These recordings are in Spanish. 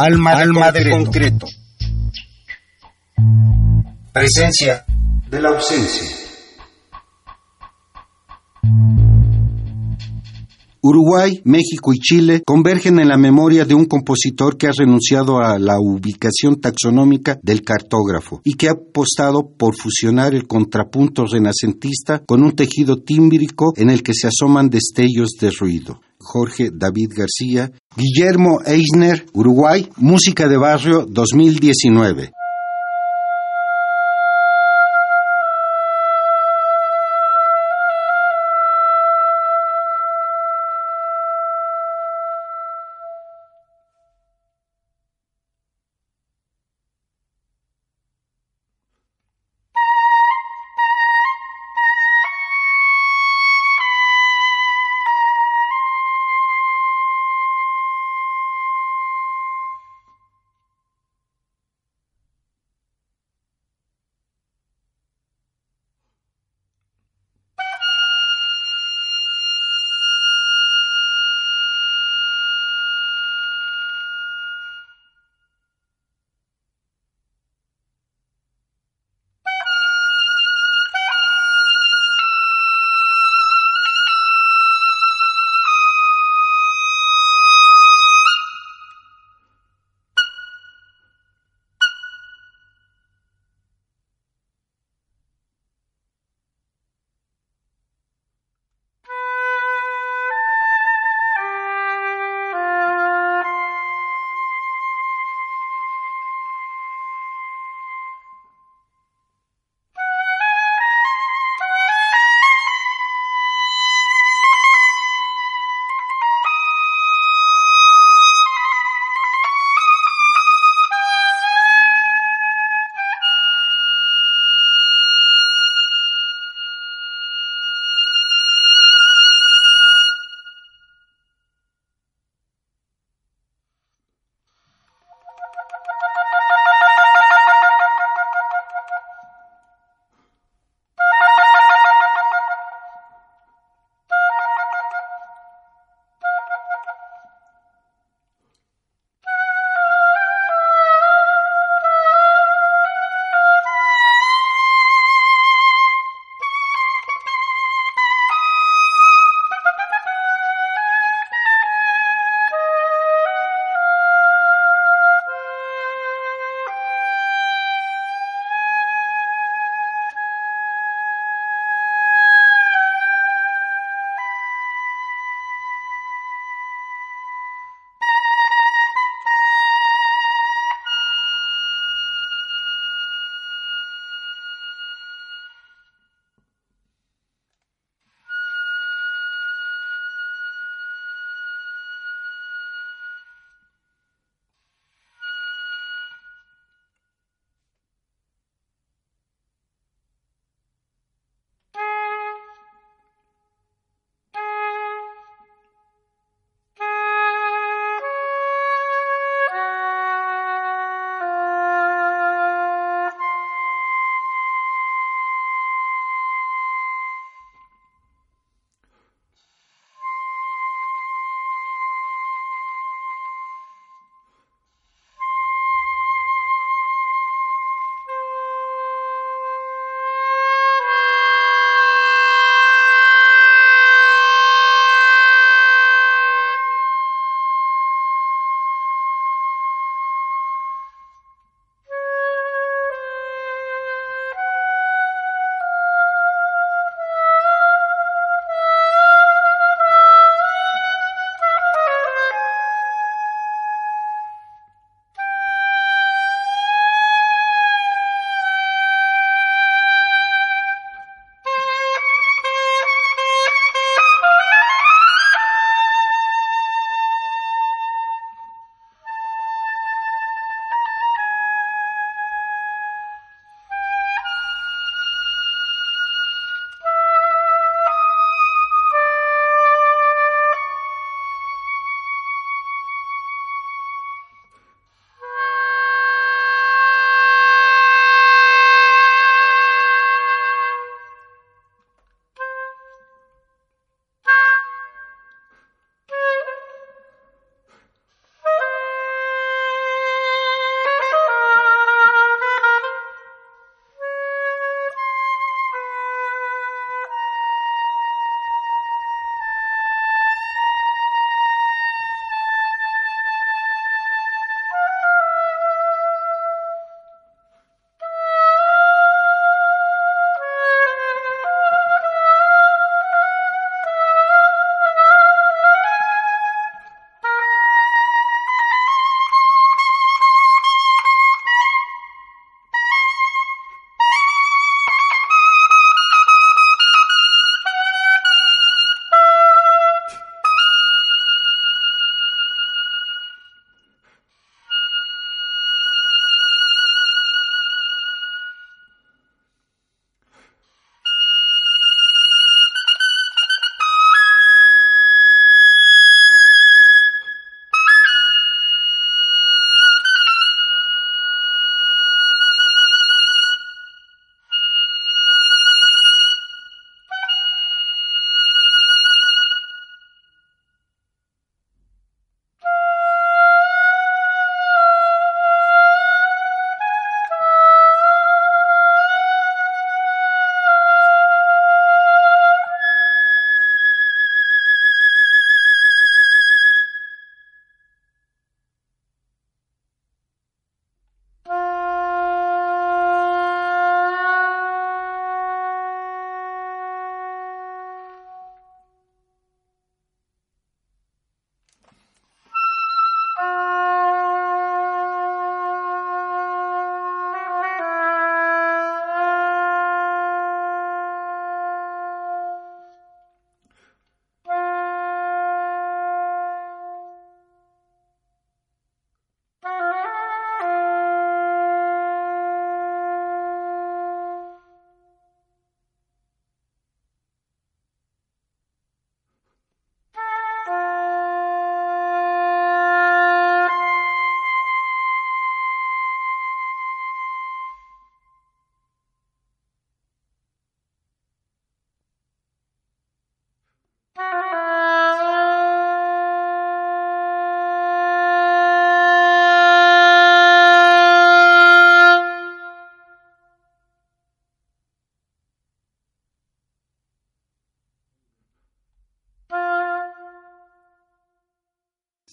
Alma, Alma de concreto. Presencia de la ausencia. Uruguay, México y Chile convergen en la memoria de un compositor que ha renunciado a la ubicación taxonómica del cartógrafo y que ha apostado por fusionar el contrapunto renacentista con un tejido tímbrico en el que se asoman destellos de ruido. Jorge David García, Guillermo Eisner, Uruguay, Música de Barrio 2019.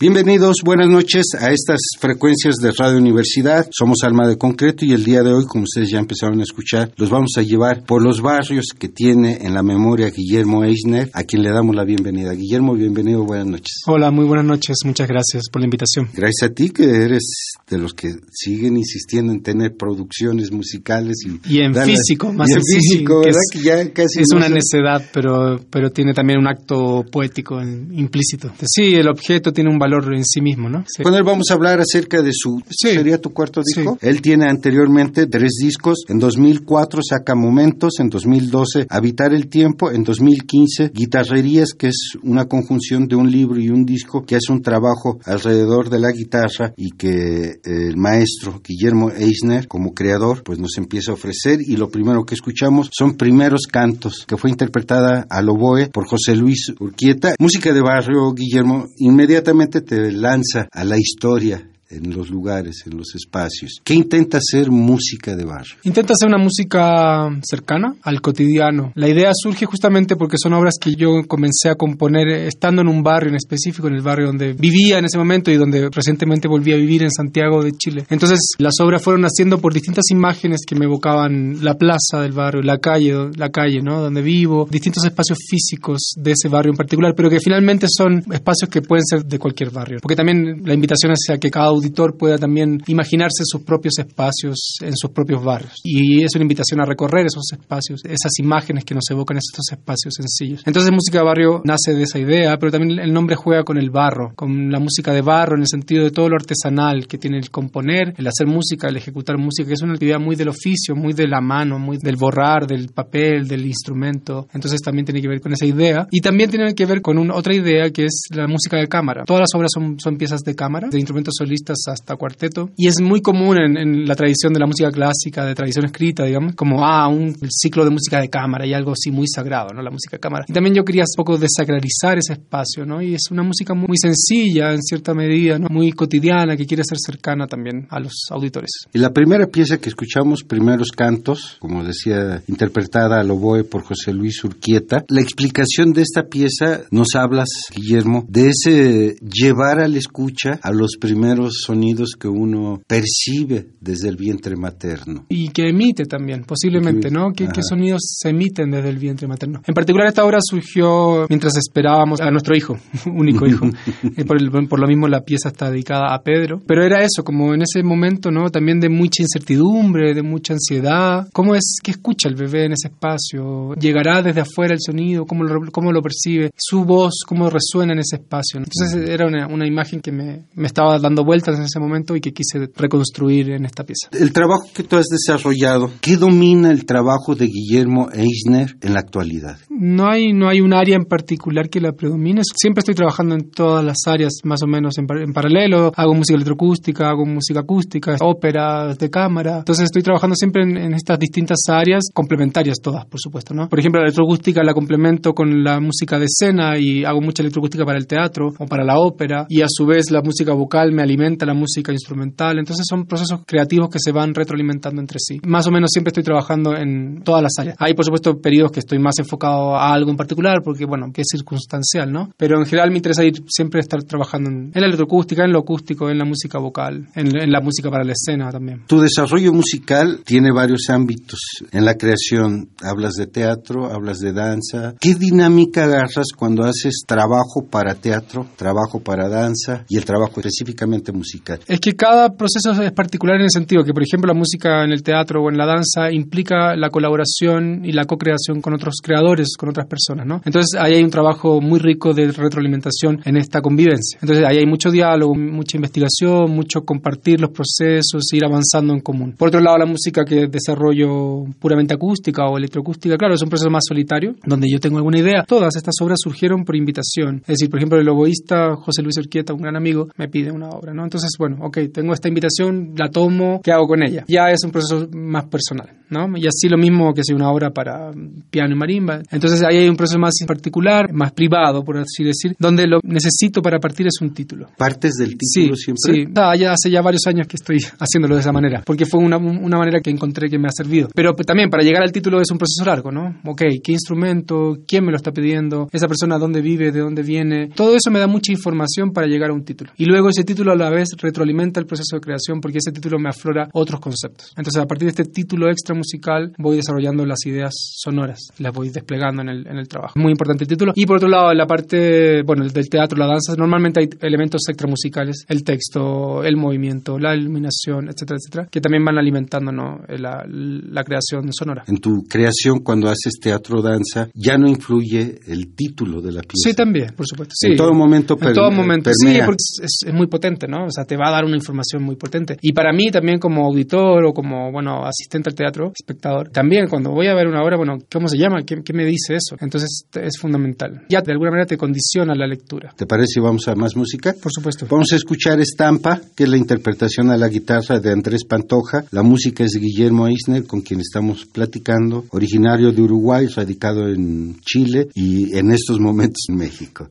Bienvenidos, buenas noches a estas frecuencias de Radio Universidad. Somos Alma de Concreto y el día de hoy, como ustedes ya empezaron a escuchar, los vamos a llevar por los barrios que tiene en la memoria Guillermo Eisner, a quien le damos la bienvenida. Guillermo, bienvenido, buenas noches. Hola, muy buenas noches, muchas gracias por la invitación. Gracias a ti que eres de los que siguen insistiendo en tener producciones musicales y, en físico, más en físico, ¿verdad? Es, que ya casi es una necedad, pero, pero tiene también un acto poético implícito. Sí, el objeto tiene un valor en sí mismo, ¿no? Con él vamos a hablar acerca de su... ¿Sería tu cuarto disco? Él tiene anteriormente tres discos. En 2004 saca Momentos, en 2012 Habitar el Tiempo, en 2015 Guitarrerías, que es una conjunción de un libro y un disco que hace un trabajo alrededor de la guitarra y que el maestro Guillermo Eisner, como creador, pues nos empieza a ofrecer y lo primero que escuchamos son Primeros Cantos, que fue interpretada al oboe por José Luis Urquieta. Música de barrio, Guillermo, inmediatamente te lanza a la historia en los lugares, en los espacios. ¿Qué intenta hacer música de barrio? Intenta hacer una música cercana al cotidiano. La idea surge justamente porque son obras que yo comencé a componer estando en un barrio en específico, en el barrio donde vivía en ese momento y donde recientemente volví a vivir en Santiago de Chile. Entonces las obras fueron naciendo por distintas imágenes que me evocaban la plaza del barrio, la calle, la calle, ¿no? Donde vivo, distintos espacios físicos de ese barrio en particular, pero que finalmente son espacios que pueden ser de cualquier barrio. Porque también la invitación es a que cada auditor pueda también imaginarse sus propios espacios en sus propios barrios. Y es una invitación a recorrer esos espacios, esas imágenes que nos evocan estos espacios sencillos. Entonces música de barrio nace de esa idea, pero también el nombre juega con el barro, con la música de barro en el sentido de todo lo artesanal que tiene el componer, el hacer música, el ejecutar música, que es una actividad muy del oficio, muy de la mano, muy del borrar, del papel, del instrumento. Entonces también tiene que ver con esa idea. Y también tiene que ver con otra idea que es la música de cámara. Todas las obras son, son piezas de cámara, de instrumentos solistas hasta cuarteto. Y es muy común en, la tradición de la música clásica, de tradición escrita, digamos, como, ah, un ciclo de música de cámara y algo así muy sagrado, ¿no? La música de cámara. Y también yo quería un poco desacralizar ese espacio, ¿no? Y es una música muy sencilla, en cierta medida, ¿no? Muy cotidiana, que quiere ser cercana también a los auditores. Y la primera pieza que escuchamos, Primeros Cantos, como decía, interpretada al oboe por José Luis Urquieta, la explicación de esta pieza nos hablas, Guillermo, de ese llevar al escucha a los primeros sonidos que uno percibe desde el vientre materno. Y que emite también, posiblemente, ¿no? ¿Qué, sonidos se emiten desde el vientre materno? En particular esta obra surgió mientras esperábamos a nuestro hijo, único hijo. por, por, lo mismo la pieza está dedicada a Pedro. Pero era eso, como en ese momento, ¿no? También de mucha incertidumbre, de mucha ansiedad. ¿Cómo es que escucha el bebé en ese espacio? ¿Llegará desde afuera el sonido? ¿Cómo lo, cómo lo percibe? ¿Su voz? ¿Cómo resuena en ese espacio? Entonces era una, una imagen que me, me estaba dando vuelta en ese momento y que quise reconstruir en esta pieza. El trabajo que tú has desarrollado, ¿qué domina el trabajo de Guillermo Eisner en la actualidad? No hay, no hay un área en particular que la predomine. Siempre estoy trabajando en todas las áreas más o menos en, paralelo. Hago música electroacústica, hago música acústica, ópera de cámara. Entonces estoy trabajando siempre en, estas distintas áreas, complementarias todas, por supuesto. ¿no? Por ejemplo, la electroacústica la complemento con la música de escena y hago mucha electroacústica para el teatro o para la ópera. Y a su vez la música vocal me alimenta la música instrumental. Entonces son procesos creativos que se van retroalimentando entre sí. Más o menos siempre estoy trabajando en todas las áreas. Hay, por supuesto, periodos que estoy más enfocado a algo en particular, porque, bueno, que es circunstancial, ¿no? Pero en general me interesa ir siempre estar trabajando en, la electroacústica, en lo acústico, en la música vocal, en, en la música para la escena también. Tu desarrollo musical tiene varios ámbitos. En la creación hablas de teatro, hablas de danza. ¿Qué dinámica agarras cuando haces trabajo para teatro, trabajo para danza y el trabajo específicamente musical. Es que cada proceso es particular en el sentido que, por ejemplo, la música en el teatro o en la danza implica la colaboración y la co-creación con otros creadores, con otras personas, ¿no? Entonces ahí hay un trabajo muy rico de retroalimentación en esta convivencia. Entonces ahí hay mucho diálogo, mucha investigación, mucho compartir los procesos, ir avanzando en común. Por otro lado, la música que desarrollo puramente acústica o electroacústica, claro, es un proceso más solitario, donde yo tengo alguna idea. Todas estas obras surgieron por invitación. Es decir, por ejemplo, el oboísta José Luis Urquieta, un gran amigo, me pide una obra, ¿no? Entonces, bueno, ok, tengo esta invitación, la tomo, ¿qué hago con ella? Ya es un proceso más personal, ¿no? Y así lo mismo que si una obra para piano y marimba. Entonces ahí hay un proceso más particular, más privado, por así decir, donde lo necesito para partir es un título. ¿Partes del título siempre? Sí, ah, ya hace ya varios años que estoy haciéndolo de esa manera, porque fue una, una manera que encontré que me ha servido. Pero también para llegar al título es un proceso largo, ¿no? Ok, ¿qué instrumento? ¿Quién me lo está pidiendo? ¿Esa persona dónde vive? ¿De dónde viene? Todo eso me da mucha información para llegar a un título. Y luego ese título a la vez retroalimenta el proceso de creación porque ese título me aflora otros conceptos. Entonces a partir de este título extra musical voy desarrollando las ideas sonoras, las voy desplegando en el, en el trabajo. Muy importante el título. Y por otro lado, la parte, bueno, del teatro, la danza, normalmente hay elementos extramusicales, el texto, el movimiento, la iluminación, etcétera, etcétera, que también van alimentando ¿no? la, la creación sonora. En tu creación, cuando haces teatro danza, ya no influye el título de la pieza. Sí, también, por supuesto. Sí. En todo momento, en todo momento, sí, porque es, es, muy potente, ¿no? Sea, te va a dar una información muy potente. Y para mí también como auditor o como, bueno, asistente al teatro, espectador, también cuando voy a ver una obra, bueno, ¿cómo se llama? ¿Qué, qué me dice eso? Entonces es fundamental. Ya de alguna manera te condiciona la lectura. ¿Te parece si vamos a más música? Por supuesto. Vamos a escuchar Estampa, que es la interpretación a la guitarra de Andrés Pantoja. La música es de Guillermo Eisner, con quien estamos platicando, originario de Uruguay, radicado en Chile y en estos momentos en México.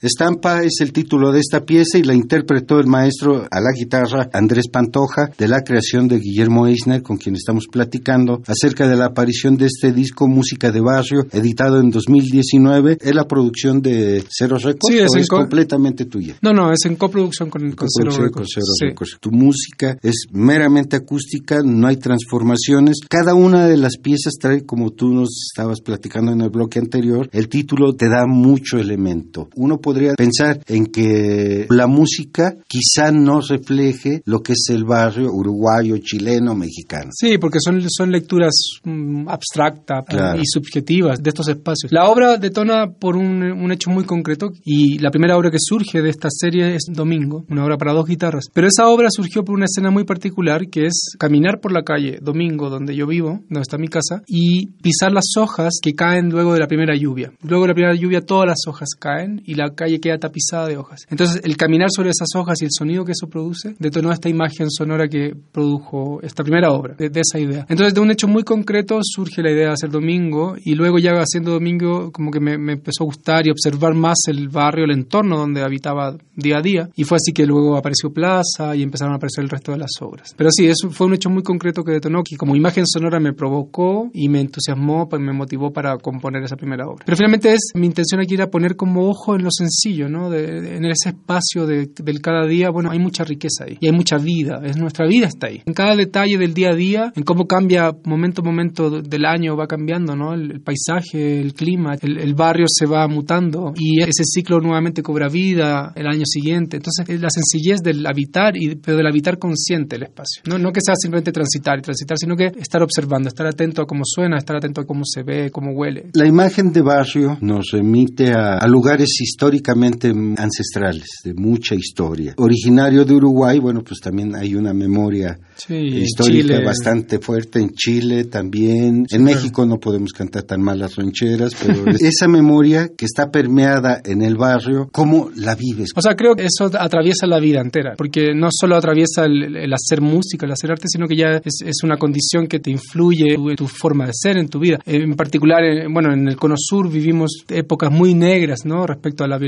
Estampa es el título de esta pieza y la interpretó el maestro a la guitarra Andrés Pantoja de la creación de Guillermo Eisner, con quien estamos platicando acerca de la aparición de este disco Música de Barrio, editado en 2019. ¿Es la producción de Cero Records Sí, es o completamente tuya? No, no, es en coproducción con, con Cero Con Records. Cero Sí. Records. Tu música es meramente acústica, no hay transformaciones. Cada una de las piezas trae, como tú nos estabas platicando en el bloque anterior, el título te da mucho elemento. Uno podría pensar en que la música quizá no refleje lo que es el barrio uruguayo, chileno, mexicano. Sí, porque son, son lecturas mm, abstractas Claro. y subjetivas de estos espacios. La obra detona por un, un hecho muy concreto y la primera obra que surge de esta serie es Domingo, una obra para dos guitarras. Pero esa obra surgió por una escena muy particular que es caminar por la calle Domingo, donde yo vivo, donde está mi casa, y pisar las hojas que caen luego de la primera lluvia. Luego de la primera lluvia todas las hojas caen y la calle queda tapizada de hojas. Entonces el caminar sobre esas hojas y el sonido que eso produce detonó esta imagen sonora que produjo esta primera obra, de, de esa idea. Entonces de un hecho muy concreto surge la idea de hacer Domingo y luego ya haciendo Domingo como que me, me empezó a gustar y observar más el barrio, el entorno donde habitaba día a día y fue así que luego apareció Plaza y empezaron a aparecer el resto de las obras. Pero sí, eso fue un hecho muy concreto que detonó que como imagen sonora me provocó y me entusiasmó, pues, me motivó para componer esa primera obra. Pero finalmente es mi intención aquí era poner como ojo en lo sencillo, ¿no? De- de- en ese espacio de- del cada día, bueno, hay mucha riqueza ahí y hay mucha vida, es nuestra vida está ahí. En cada detalle del día a día, en cómo cambia momento a momento del año va cambiando, ¿no? El, el paisaje, el clima, el, el barrio se va mutando y ese ciclo nuevamente cobra vida el año siguiente. Entonces, es la sencillez del habitar y pero del habitar consciente el espacio. No, no que sea simplemente transitar y transitar, sino que estar observando, estar atento a cómo suena, estar atento a cómo se ve, cómo huele. La imagen de barrio nos remite a, a lugares históricamente ancestrales, de mucha historia. Originario de Uruguay, bueno, pues también hay una memoria Sí, histórica Chile. bastante fuerte en Chile también. en México no podemos cantar tan mal las rancheras, pero esa memoria que está permeada en el barrio, ¿cómo la vives? O sea, creo que eso atraviesa la vida entera, porque no solo atraviesa el, el hacer música, el hacer arte, sino que ya es, es una condición que te influye en tu forma de ser, en tu vida. En particular, eh, bueno, en el Cono Sur vivimos épocas muy negras, ¿no? Respecto a la violencia,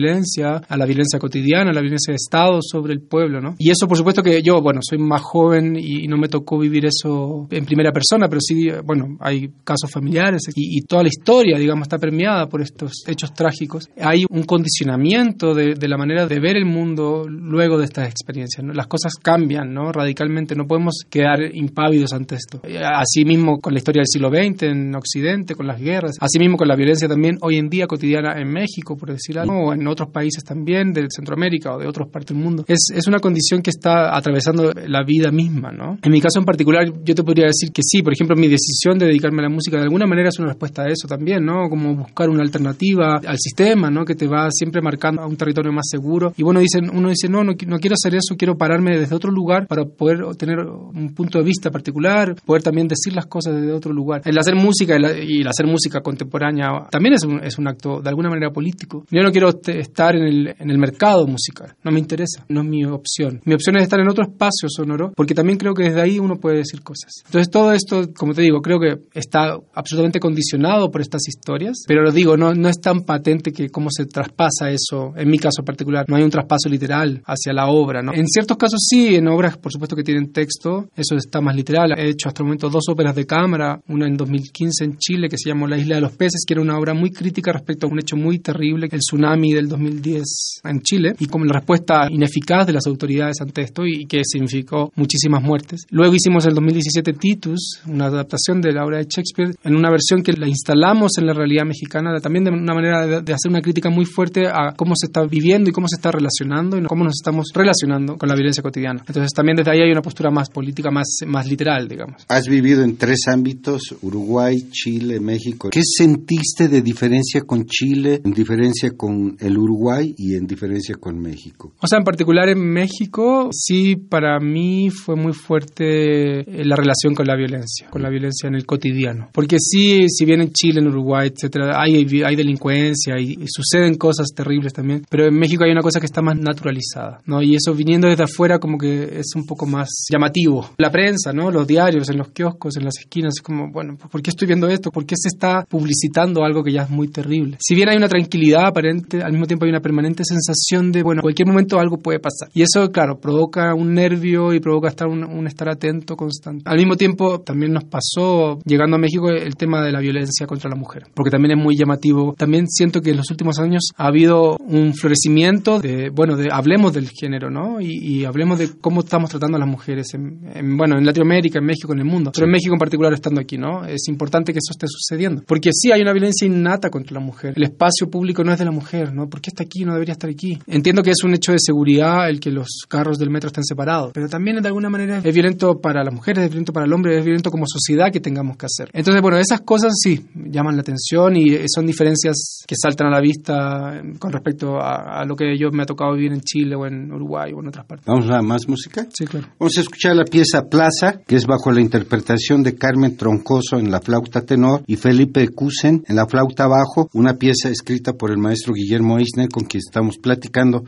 a la violencia cotidiana, a la violencia de Estado sobre el pueblo, ¿no? Y eso, por supuesto, que yo, bueno, soy más joven y no me tocó vivir eso en primera persona, pero sí, bueno, hay casos familiares y, y toda la historia, digamos, está permeada por estos hechos trágicos. Hay un condicionamiento de, de la manera de ver el mundo luego de estas experiencias. ¿no? Las cosas cambian ¿no? radicalmente, no podemos quedar impávidos ante esto. Eh, Así mismo con la historia del siglo XX en Occidente, con las guerras, así mismo con la violencia también hoy en día cotidiana en México, por decir algo, o en otros países también de Centroamérica o de otras partes del mundo. Es, es una condición que está atravesando la vida misma, ¿no? En mi caso en particular, yo te podría decir que sí, por ejemplo, mi decisión de dedicarme a la música de alguna manera es una respuesta a eso también, ¿no? Como buscar una alternativa al sistema, ¿no? Que te va siempre marcando a un territorio más seguro. Y bueno, dicen, uno dice, no, no, no quiero hacer eso, quiero pararme desde otro lugar para poder tener un punto de vista particular, poder también decir las cosas desde otro lugar. El hacer música y, el hacer música contemporánea también es un, es un acto de alguna manera político. Yo no quiero te- estar en el, en el mercado musical, no me interesa, no es mi opción. Mi opción es estar en otro espacio sonoro, porque también creo que desde ahí uno puede decir cosas. Entonces todo esto, como te digo, creo que está absolutamente condicionado por estas historias, pero lo digo, no, no es tan patente que cómo se traspasa eso, en mi caso particular, no hay un traspaso literal hacia la obra, ¿no? En ciertos casos sí, en obras por supuesto que tienen texto, eso está más literal. He hecho hasta el momento dos óperas de cámara, una en 2015 en Chile que se llamó La Isla de los Peces, que era una obra muy crítica respecto a un hecho muy terrible, el tsunami del 2010 en Chile, y como la respuesta ineficaz de las autoridades ante esto y que significó muchísimas muertes. Luego hicimos el 2017 Titus, una adaptación de la obra de Shakespeare, en una versión que la instalamos en la realidad mexicana, también de una manera de hacer una crítica muy fuerte a cómo se está viviendo y cómo se está relacionando y cómo nos estamos relacionando con la violencia cotidiana. Entonces también desde ahí hay una postura más política, más, más literal, digamos. Has vivido en tres ámbitos, Uruguay, Chile, México. ¿Qué sentiste de diferencia con Chile, en diferencia con el Uruguay y en diferencia con México? O sea, en particular en México, sí, para mí fue muy fuerte eh, la relación con la violencia, con la violencia en el cotidiano. Porque sí, si bien en Chile, en Uruguay, etcétera, hay, hay delincuencia y, y suceden cosas terribles también, pero en México hay una cosa que está más naturalizada, ¿no? Y eso viniendo desde afuera como que es un poco más llamativo. La prensa, ¿no? Los diarios, en los kioscos, en las esquinas, es como, bueno, ¿por qué estoy viendo esto? ¿Por qué se está publicitando algo que ya es muy terrible? Si bien hay una tranquilidad aparente, al mismo tiempo hay una permanente sensación de, bueno, en cualquier momento algo puede pasar. Y eso, claro, provoca un nervio y provoca estar un, estar atento constante. Al mismo tiempo, también nos pasó, llegando a México, el tema de la violencia contra la mujer, porque también es muy llamativo. También siento que en los últimos años ha habido un florecimiento de, bueno, de hablemos del género, ¿no? Y, hablemos de cómo estamos tratando a las mujeres, en, bueno, en Latinoamérica, en México, en el mundo, pero en México en particular estando aquí, ¿no? Es importante que eso esté sucediendo, porque sí hay una violencia innata contra la mujer. El espacio público no es de la mujer, ¿no? ¿Por qué está aquí? No debería estar aquí. Entiendo que es un hecho de seguridad el que los carros del metro estén separados, pero también de alguna manera es violento para las mujeres, es violento para el hombre, es violento como sociedad que tengamos que hacer. Entonces, bueno, esas cosas sí llaman la atención y son diferencias que saltan a la vista con respecto a, lo que yo me ha tocado vivir en Chile o en Uruguay o en otras partes. ¿Vamos a más música? Sí, claro. Vamos a escuchar la pieza Plaza, que es bajo la interpretación de Carmen Troncoso en la flauta tenor y Felipe Cusen en la flauta bajo, una pieza escrita por el maestro Guillermo Con quien estamos platicando.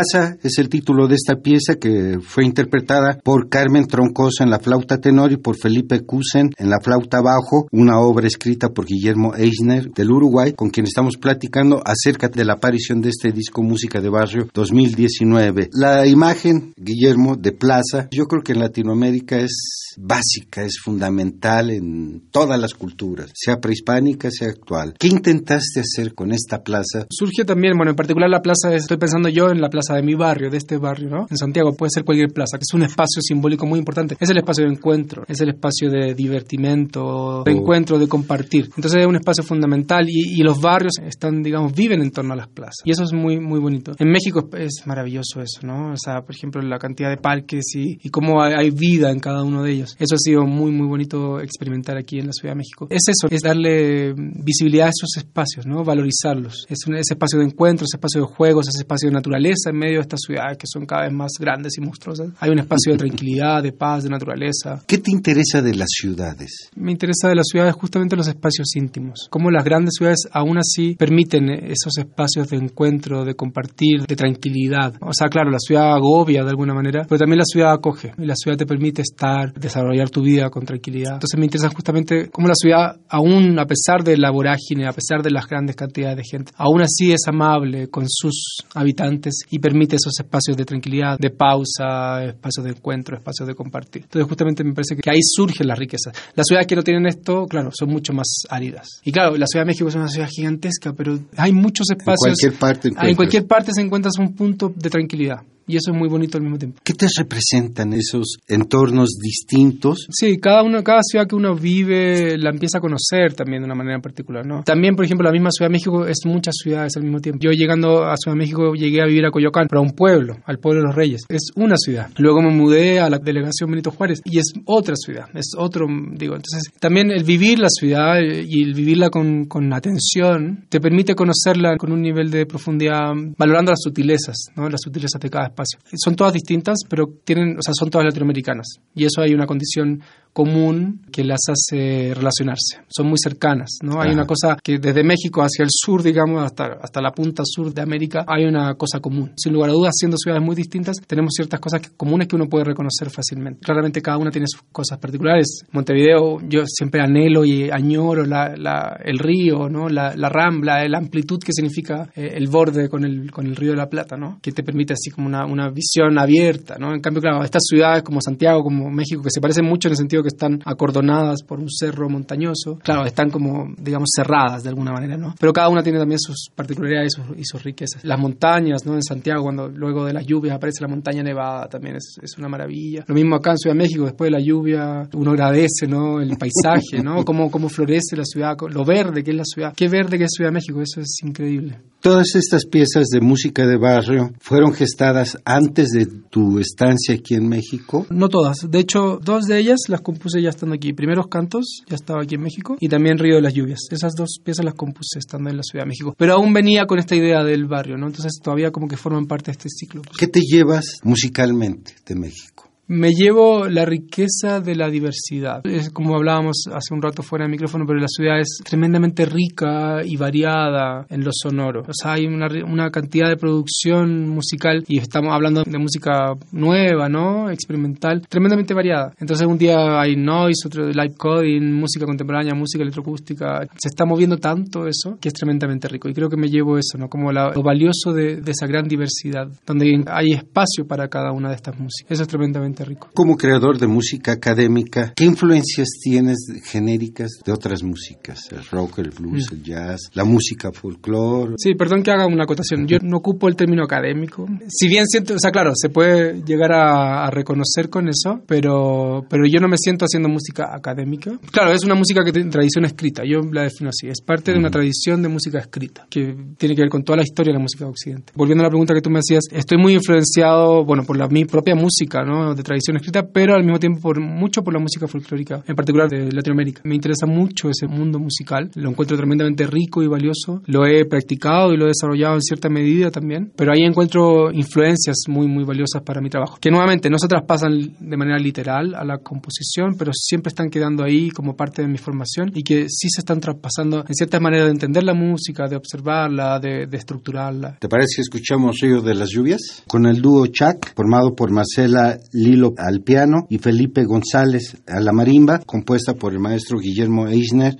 Plaza es el título de esta pieza que fue interpretada por Carmen Troncoso en la flauta tenor y por Felipe Cusen en la flauta bajo, una obra escrita por Guillermo Eisner del Uruguay, con quien estamos platicando acerca de la aparición de este disco Música de Barrio 2019. La imagen, Guillermo, de Plaza, yo creo que en Latinoamérica es básica, es fundamental en todas las culturas, sea prehispánica, sea actual. ¿Qué intentaste hacer con esta plaza? Surge también, bueno, en particular la plaza, estoy pensando yo en la plaza de mi barrio, de este barrio, ¿no? En Santiago puede ser cualquier plaza, que es un espacio simbólico muy importante. Es el espacio de encuentro, es el espacio de divertimento, de encuentro, de compartir. Entonces es un espacio fundamental y, los barrios están, digamos, viven en torno a las plazas. Y eso es muy, muy bonito. En México es maravilloso eso, ¿no? O sea, por ejemplo, la cantidad de parques y, y cómo hay, vida en cada uno de ellos. Eso ha sido muy, muy bonito experimentar aquí en la Ciudad de México. Es eso, es darle visibilidad a esos espacios, ¿no? Valorizarlos. Es un, ese espacio de encuentro, ese espacio de juegos, ese espacio de naturaleza en medio de estas ciudades que son cada vez más grandes y monstruosas. Hay un espacio de tranquilidad, de paz, de naturaleza. ¿Qué te interesa de las ciudades? Me interesa de las ciudades justamente los espacios íntimos. Cómo las grandes ciudades aún así permiten esos espacios de encuentro, de compartir, de tranquilidad. O sea, claro, la ciudad agobia de alguna manera, pero también la ciudad acoge y la ciudad te permite estar, desarrollar tu vida con tranquilidad. Entonces me interesa justamente cómo la ciudad, aún a pesar de la vorágine, a pesar de las grandes cantidades de gente, aún así es amable con sus habitantes y permite esos espacios de tranquilidad, de pausa, espacios de encuentro, espacios de compartir. Entonces justamente me parece que ahí surgen las riquezas. Las ciudades que no tienen esto, claro, son mucho más áridas. Y claro, la Ciudad de México es una ciudad gigantesca, pero hay muchos espacios. En cualquier parte. En cualquier parte se encuentra un punto de tranquilidad y eso es muy bonito al mismo tiempo. ¿Qué te representan esos entornos distintos? Sí, cada uno, cada ciudad que uno vive la empieza a conocer también de una manera particular, ¿no? También, por ejemplo, la misma Ciudad de México es muchas ciudades al mismo tiempo. Yo llegando a Ciudad de México llegué a vivir a Coyoacán, pero a un pueblo, al pueblo de los Reyes. Es una ciudad. Luego me mudé a la delegación Benito Juárez y es otra ciudad, es otro, digo, entonces también el vivir la ciudad y el vivirla con, con atención te permite conocerla con un nivel de profundidad, valorando las sutilezas, ¿no? Las sutilezas de cada espacio. Son todas distintas, pero tienen, o sea, son todas latinoamericanas. Y eso hay una condición común que las hace relacionarse. Son muy cercanas, ¿no? Hay una cosa que desde México hacia el sur, digamos, hasta, hasta la punta sur de América, hay una cosa común. Sin lugar a dudas, siendo ciudades muy distintas, tenemos ciertas cosas comunes que uno puede reconocer fácilmente. Claramente cada una tiene sus cosas particulares. Montevideo, yo siempre anhelo y añoro la, la, el río, ¿no? La, la, rambla, la amplitud que significa eh, el borde con el, con el río de la Plata, ¿no? Que te permite así como una, una visión abierta, ¿no? En cambio, claro, estas ciudades como Santiago, como México, que se parecen mucho en el sentido que están acordonadas por un cerro montañoso. Claro, están como, digamos, cerradas de alguna manera, ¿no? Pero cada una tiene también sus particularidades y sus, riquezas. Las montañas, ¿no? En Santiago, cuando luego de las lluvias aparece la montaña nevada, también es, es una maravilla. Lo mismo acá en Ciudad de México, después de la lluvia, uno agradece, ¿no? El paisaje, ¿no? Cómo, cómo florece la ciudad, lo verde que es la ciudad. Qué verde que es Ciudad de México, eso es increíble. Todas estas piezas de música de barrio fueron gestadas antes de tu estancia aquí en México. No todas, de hecho, dos de ellas las compuse ya estando aquí. Primeros cantos ya estaba aquí en México y también Río de las Lluvias. Esas dos piezas las compuse estando en la Ciudad de México. Pero aún venía con esta idea del barrio, ¿no? Entonces todavía como que forman parte de este ciclo. ¿Qué te llevas musicalmente de México? Me llevo la riqueza de la diversidad. Es como hablábamos hace un rato fuera del micrófono, pero la ciudad es tremendamente rica y variada en lo sonoro. O sea, hay una, una cantidad de producción musical y estamos hablando de música nueva, ¿no? Experimental, tremendamente variada. Entonces un día hay noise, otro live coding, música contemporánea, música electroacústica. Se está moviendo tanto eso que es tremendamente rico. Y creo que me llevo eso, ¿no? Como lo valioso de, de esa gran diversidad, donde hay espacio para cada una de estas músicas. Eso es tremendamente rico. Como creador de música académica, ¿qué influencias tienes genéricas de otras músicas? El rock, el blues, el jazz, la música folclore. Sí, perdón que haga una acotación. Yo no ocupo el término académico. Si bien siento, o sea, claro, se puede llegar a, a reconocer con eso, pero, pero yo no me siento haciendo música académica. Claro, es una música que tiene tradición escrita, yo la defino así. Es parte de una tradición de música escrita, que tiene que ver con toda la historia de la música de Occidente. Volviendo a la pregunta que tú me hacías, estoy muy influenciado, bueno, por la, mi propia música, ¿no? De tradición escrita, pero al mismo tiempo por mucho por la música folclórica, en particular de Latinoamérica. Me interesa mucho ese mundo musical, lo encuentro tremendamente rico y valioso, lo he practicado y lo he desarrollado en cierta medida también, pero ahí encuentro influencias muy, muy valiosas para mi trabajo, que nuevamente no se traspasan de manera literal a la composición, pero siempre están quedando ahí como parte de mi formación y que sí se están traspasando en cierta manera de entender la música, de observarla, de, de estructurarla. ¿Te parece que escuchamos Río de las Lluvias? Con el dúo Chac, formado por Marcela Lilo al piano y Felipe González a la marimba, compuesta por el maestro Guillermo Eisner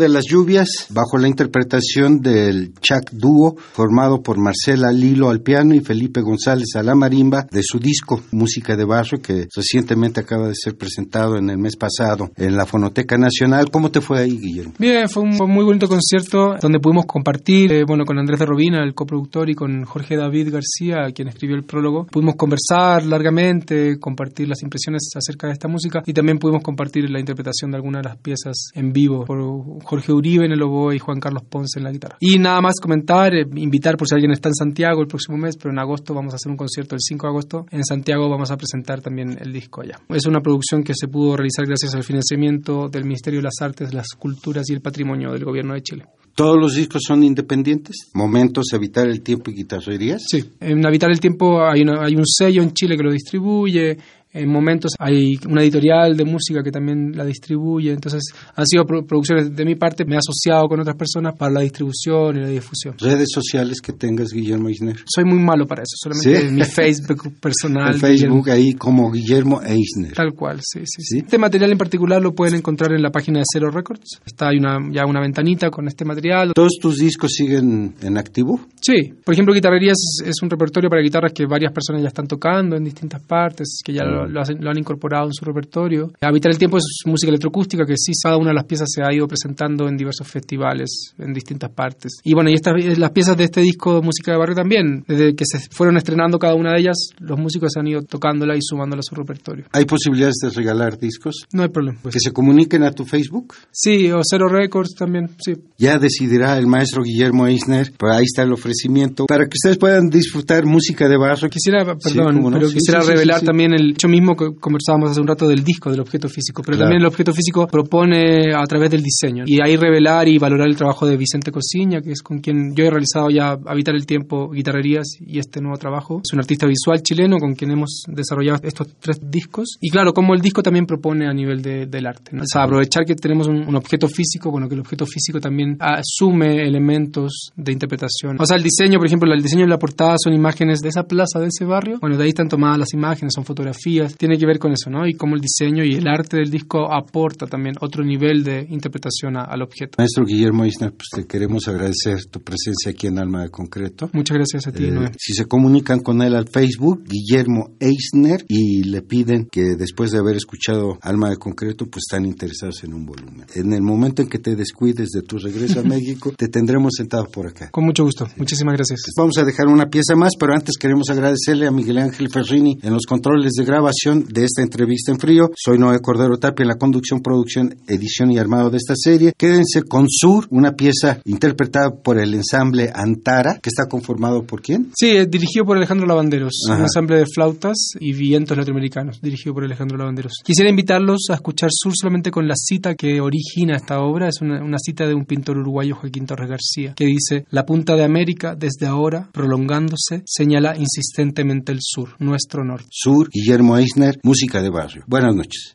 de las Lluvias, bajo la interpretación del Chac Dúo, formado por Marcela Lilo al piano y Felipe González a la marimba, de su disco Música de Barrio, que recientemente acaba de ser presentado en el mes pasado en la Fonoteca Nacional. ¿Cómo te fue ahí, Guillermo? Bien, fue un muy bonito concierto donde pudimos compartir, eh, bueno, con Andrés de Robina, el coproductor, y con Jorge David García, quien escribió el prólogo. Pudimos conversar largamente, compartir las impresiones acerca de esta música y también pudimos compartir la interpretación de algunas de las piezas en vivo por Jorge Uribe en el oboe y Juan Carlos Ponce en la guitarra. Y nada más comentar, eh, invitar por si alguien está en Santiago el próximo mes, pero en agosto vamos a hacer un concierto el 5 de agosto. En Santiago vamos a presentar también el disco allá. Es una producción que se pudo realizar gracias al financiamiento del Ministerio de las Artes, las Culturas y el Patrimonio del Gobierno de Chile. ¿Todos los discos son independientes? ¿Momentos, Habitar el Tiempo y Guitarrerías? Sí, en Habitar el Tiempo hay, hay un sello en Chile que lo distribuye, en momentos hay una editorial de música que también la distribuye, entonces han sido producciones de mi parte, me he asociado con otras personas para la distribución y la difusión. ¿Redes sociales que tengas, Guillermo Eisner? Soy muy malo para eso, solamente mi Facebook personal. El Facebook ahí como Guillermo Eisner. Tal cual, sí, sí, sí, Este material en particular lo pueden encontrar en la página de Cero Records, está hay una, ya una ventanita con este material. ¿Todos tus discos siguen en activo? Sí, por ejemplo, Guitarrerías es, un repertorio para guitarras que varias personas ya están tocando en distintas partes, que ya lo, han incorporado en su repertorio. Habitar el Tiempo es música electroacústica que sí, cada una de las piezas se ha ido presentando en diversos festivales en distintas partes. Y bueno, y estas, las piezas de este disco de música de barrio también, desde que se fueron estrenando cada una de ellas, los músicos han ido tocándola y sumándola a su repertorio. ¿Hay posibilidades de regalar discos? No hay problema. ¿Que se comuniquen a tu Facebook? Sí, o Cero Records también, sí. Ya decidirá el maestro Guillermo Eisner, pues ahí está el ofrecimiento, para que ustedes puedan disfrutar música de barrio. Quisiera, perdón, pero quisiera revelar también el hecho mismo que conversábamos hace un rato del disco, del objeto físico, pero también el objeto físico propone a través del diseño y ahí revelar y valorar el trabajo de Vicente Cosiña, que es con quien yo he realizado ya Habitar el Tiempo, Guitarrerías y este nuevo trabajo. Es un artista visual chileno con quien hemos desarrollado estos tres discos y claro, como el disco también propone a nivel del arte. O sea, aprovechar que tenemos un, objeto físico, bueno, que el objeto físico también asume elementos de interpretación. O sea, el diseño, por ejemplo, el diseño de la portada son imágenes de esa plaza, de ese barrio. Bueno, de ahí están tomadas las imágenes, son fotografías, tiene que ver con eso, ¿no? Y cómo el diseño y el arte del disco aporta también otro nivel de interpretación al objeto. Maestro Guillermo Eisner, pues te queremos agradecer tu presencia aquí en Alma de Concreto. Muchas gracias a ti, eh, Si se comunican con él al Facebook, Guillermo Eisner, y le piden que después de haber escuchado Alma de Concreto, pues están interesados en un volumen. En el momento en que te descuides de tu regreso a México, te tendremos sentado por acá. Con mucho gusto. Muchísimas gracias. Vamos a dejar una pieza más, pero antes queremos agradecerle a Miguel Ángel Ferrini en los controles de grabación de esta entrevista en frío. Soy Noé Cordero Tapia en la conducción, producción, edición y armado de esta serie. Quédense con Sur, una pieza interpretada por el ensamble Antara, que está conformado por quién? Sí, eh, dirigido por Alejandro Lavanderos, un ensamble de flautas y vientos latinoamericanos, dirigido por Alejandro Lavanderos. Quisiera invitarlos a escuchar Sur solamente con la cita que origina esta obra, es una, una cita de un pintor uruguayo, Joaquín Torres García, que dice, la punta de América, desde ahora, prolongándose, señala insistentemente el sur, nuestro norte. Sur, Guillermo Eisner, música de barrio. Buenas noches.